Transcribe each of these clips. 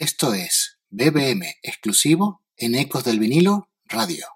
Esto es BBM exclusivo en Ecos del Vinilo Radio.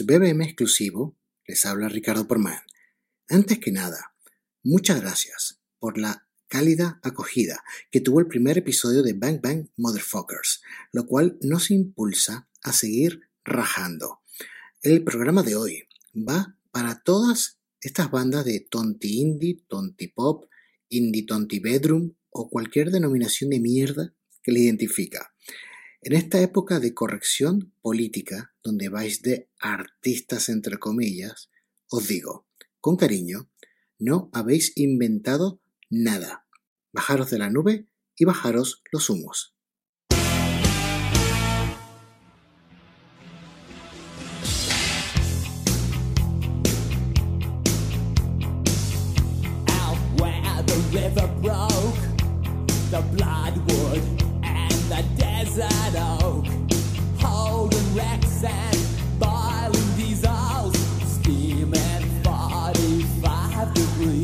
BBM exclusivo, les habla Ricardo Porman. Antes que nada, muchas gracias por la cálida acogida que tuvo el primer episodio de Bang Bang Motherfuckers, lo cual nos impulsa a seguir rajando. El programa de hoy va para todas estas bandas de tonti indie, tonti pop, indie tonti bedroom o cualquier denominación de mierda que le identifica. En esta época de corrección política, donde vais de artistas entre comillas, os digo, con cariño, no habéis inventado nada. Bajaros de la nube y bajaros los humos. inside out, holding racks and boiling diesels, steam at 45 degrees.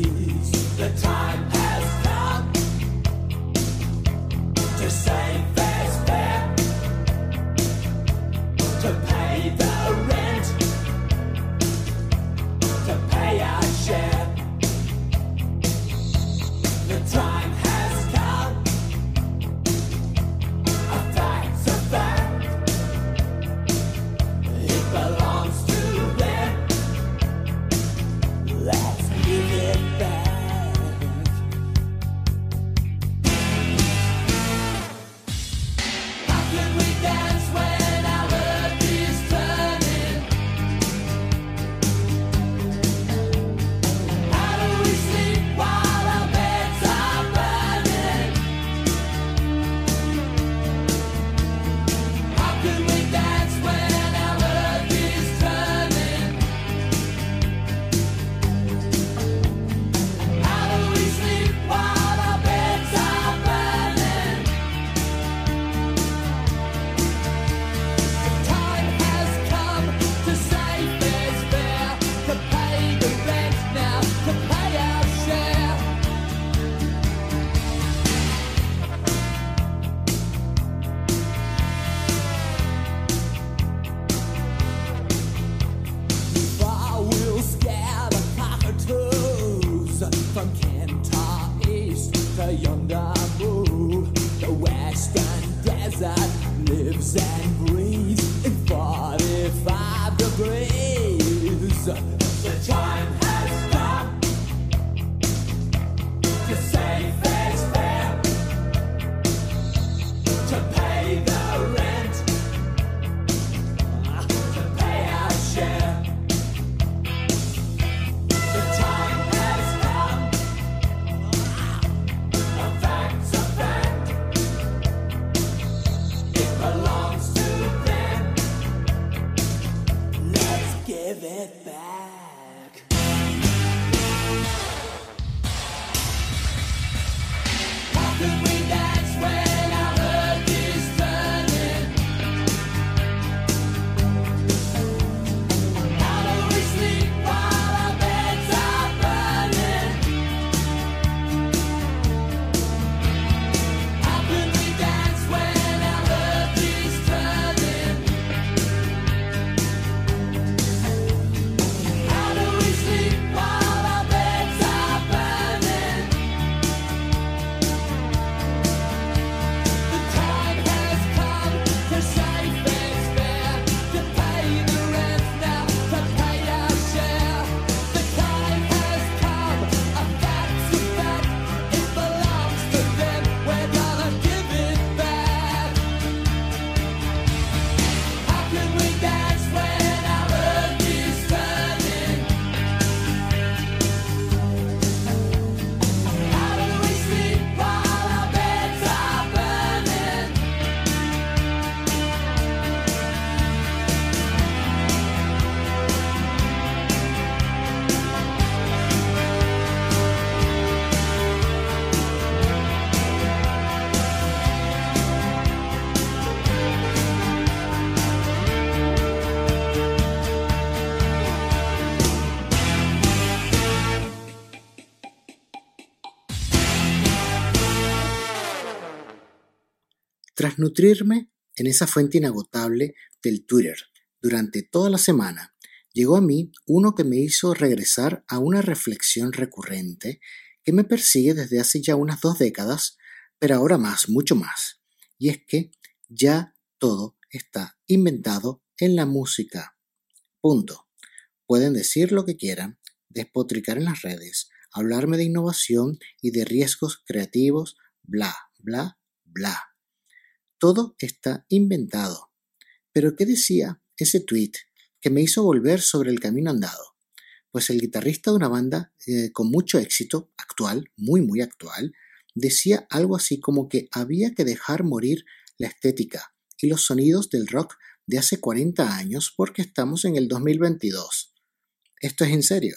Tras nutrirme en esa fuente inagotable del Twitter durante toda la semana, llegó a mí uno que me hizo regresar a una reflexión recurrente que me persigue desde hace ya unas dos décadas, pero ahora más, mucho más. Y es que ya todo está inventado en la música. Punto. Pueden decir lo que quieran, despotricar en las redes, hablarme de innovación y de riesgos creativos, bla, bla, bla. Todo está inventado. Pero ¿qué decía ese tweet que me hizo volver sobre el camino andado? Pues el guitarrista de una banda eh, con mucho éxito, actual, muy muy actual, decía algo así como que había que dejar morir la estética y los sonidos del rock de hace 40 años porque estamos en el 2022. Esto es en serio.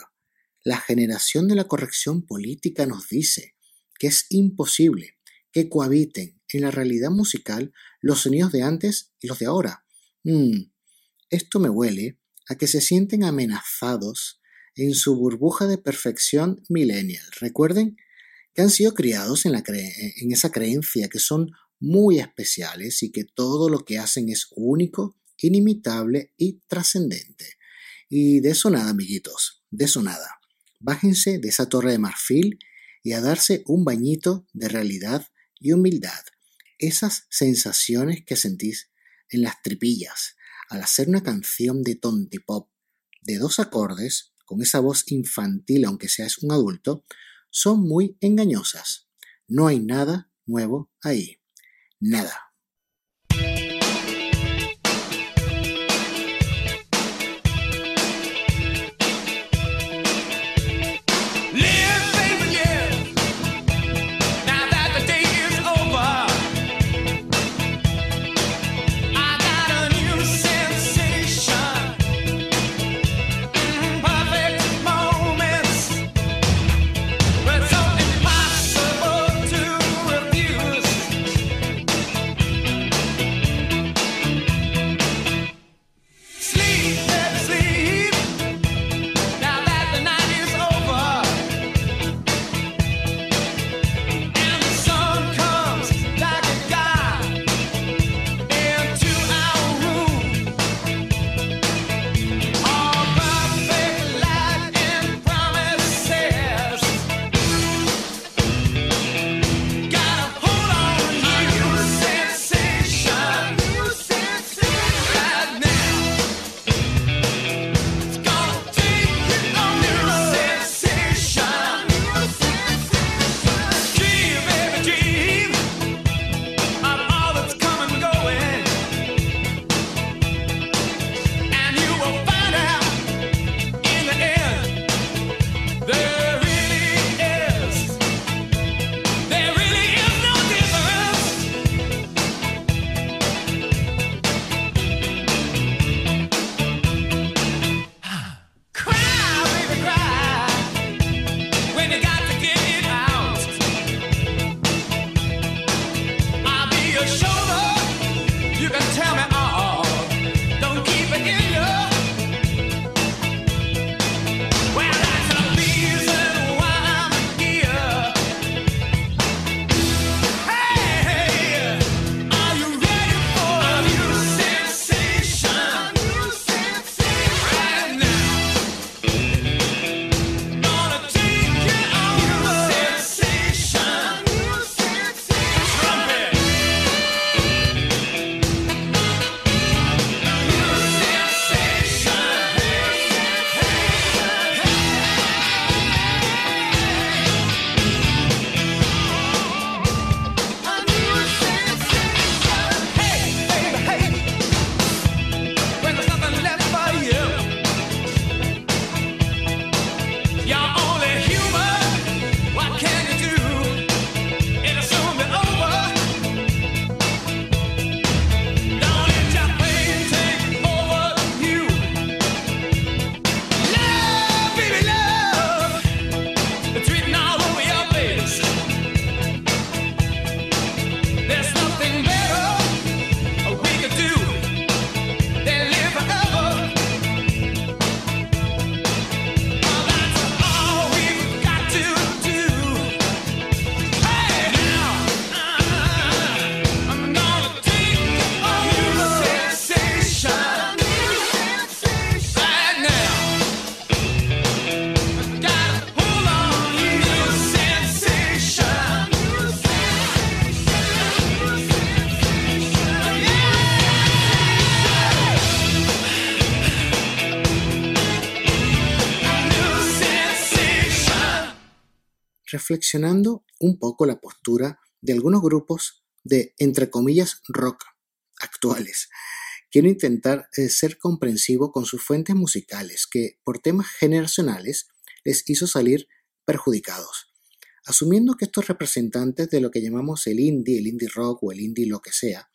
La generación de la corrección política nos dice que es imposible que cohabiten en la realidad musical los sonidos de antes y los de ahora. Mm, esto me huele a que se sienten amenazados en su burbuja de perfección millennial. Recuerden que han sido criados en, en esa creencia que son muy especiales y que todo lo que hacen es único inimitable y trascendente. Y de eso nada, amiguitos, de eso nada. Bájense de esa torre de marfil y a darse un bañito de realidad y humildad. Esas sensaciones que sentís en las tripillas al hacer una canción de tontipop de dos acordes, con esa voz infantil aunque seas un adulto, son muy engañosas. No hay nada nuevo ahí. Nada. Reflexionando un poco la postura de algunos grupos de, entre comillas, rock actuales. Quiero intentar eh, ser comprensivo con sus fuentes musicales, que por temas generacionales les hizo salir perjudicados. Asumiendo que estos representantes de lo que llamamos el indie, el indie rock o el indie lo que sea,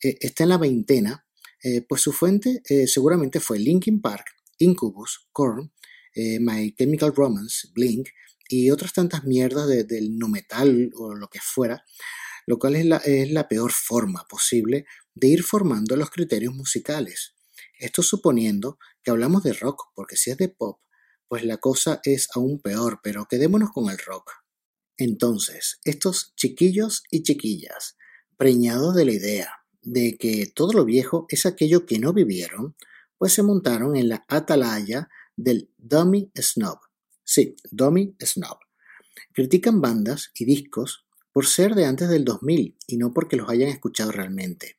eh, está en la veintena, eh, pues su fuente seguramente fue Linkin Park, Incubus, Korn, My Chemical Romance, Blink y otras tantas mierdas del no metal o lo que fuera, lo cual es la, es la peor forma posible de ir formando los criterios musicales. Esto suponiendo que hablamos de rock, porque si es de pop, pues la cosa es aún peor, pero quedémonos con el rock. Entonces, estos chiquillos y chiquillas, preñados de la idea de que todo lo viejo es aquello que no vivieron, pues se montaron en la atalaya del Dummy Snob. Sí, Dummy Snob. Critican bandas y discos por ser de antes del 2000 y no porque los hayan escuchado realmente.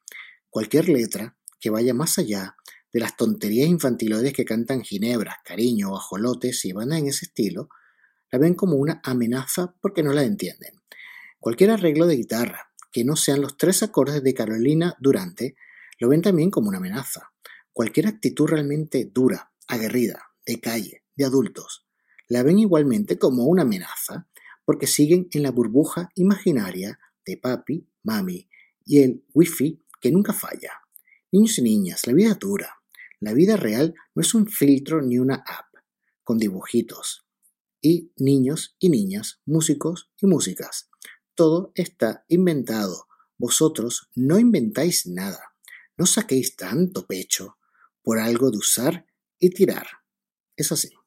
Cualquier letra que vaya más allá de las tonterías infantiloides que cantan ginebras, cariño ajolotes y bandas en ese estilo, la ven como una amenaza porque no la entienden. Cualquier arreglo de guitarra que no sean los tres acordes de Carolina Durante lo ven también como una amenaza. Cualquier actitud realmente dura, aguerrida, de calle, de adultos, la ven igualmente como una amenaza porque siguen en la burbuja imaginaria de papi, mami y el wifi que nunca falla. Niños y niñas, la vida dura. La vida real no es un filtro ni una app con dibujitos. Y niños y niñas, músicos y músicas. Todo está inventado. Vosotros no inventáis nada. No saquéis tanto pecho por algo de usar y tirar. Es así.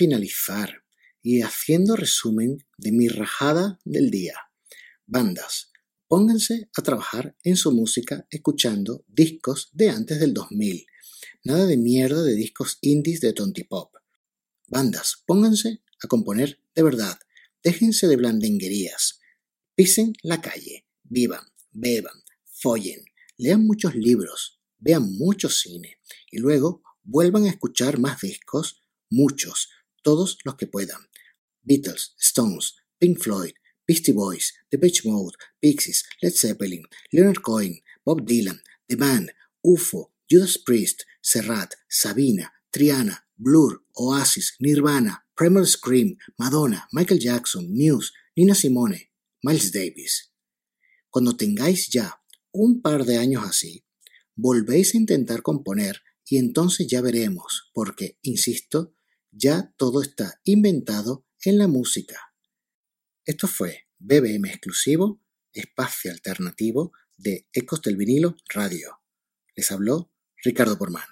Finalizar y haciendo resumen de mi rajada del día, bandas, pónganse a trabajar en su música escuchando discos de antes del 2000. Nada de mierda de discos indies de tontipop. Bandas, pónganse a componer de verdad. Déjense de blandenguerías. Pisen la calle. Vivan, beban, follen. Lean muchos libros. Vean mucho cine. Y luego vuelvan a escuchar más discos. Muchos. Todos los que puedan. Beatles, Stones, Pink Floyd, Beastie Boys, The Beach Mode, Pixies, Led Zeppelin, Leonard Cohen, Bob Dylan, The Band, UFO, Judas Priest, Serrat, Sabina, Triana, Blur, Oasis, Nirvana, Primal Scream, Madonna, Michael Jackson, Muse, Nina Simone, Miles Davis. Cuando tengáis ya un par de años así, volvéis a intentar componer y entonces ya veremos, porque, insisto, ya todo está inventado en la música. Esto fue BBM exclusivo, espacio alternativo de Ecos del Vinilo Radio. Les habló Ricardo Porman.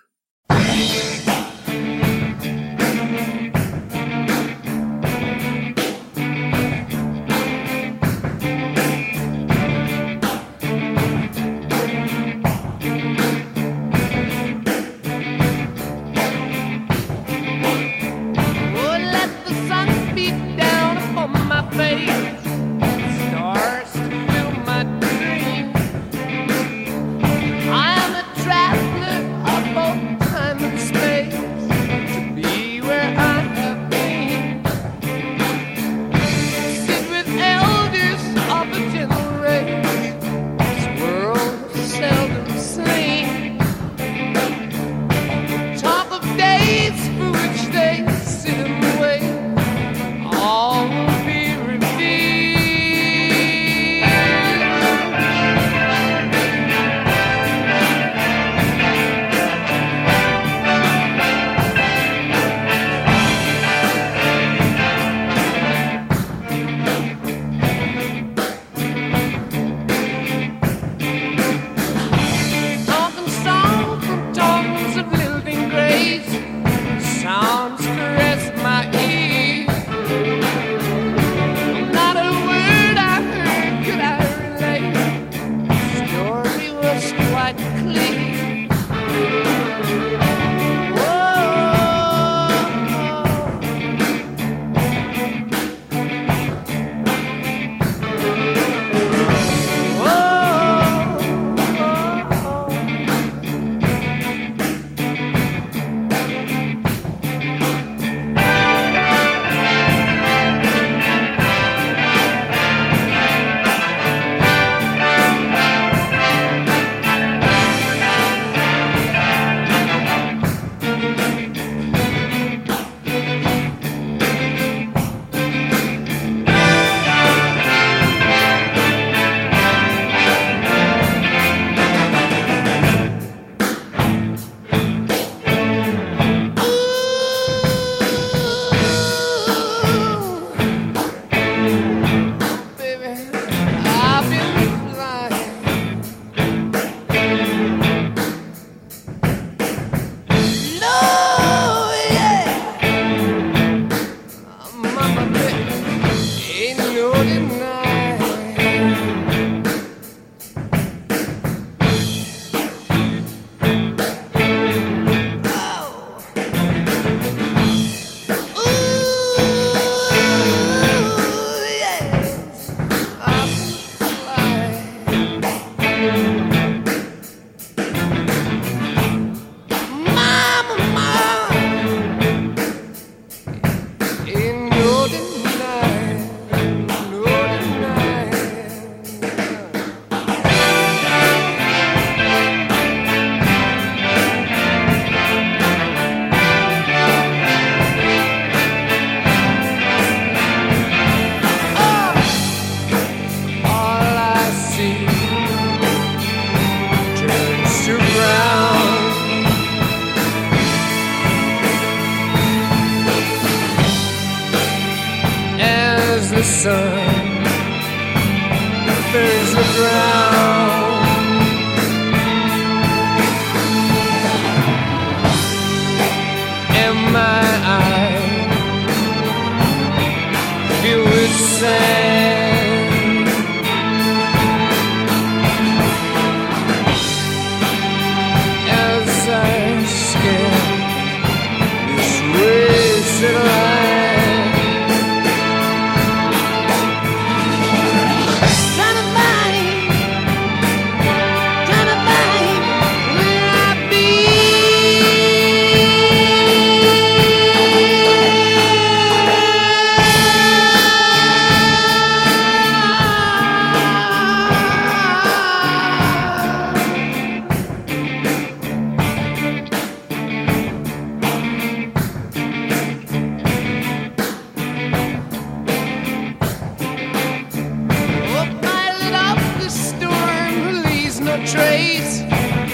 traits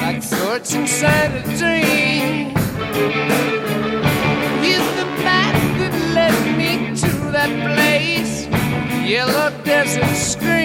like thoughts inside a dream. He's the path that led me to that place. Yellow desert screen.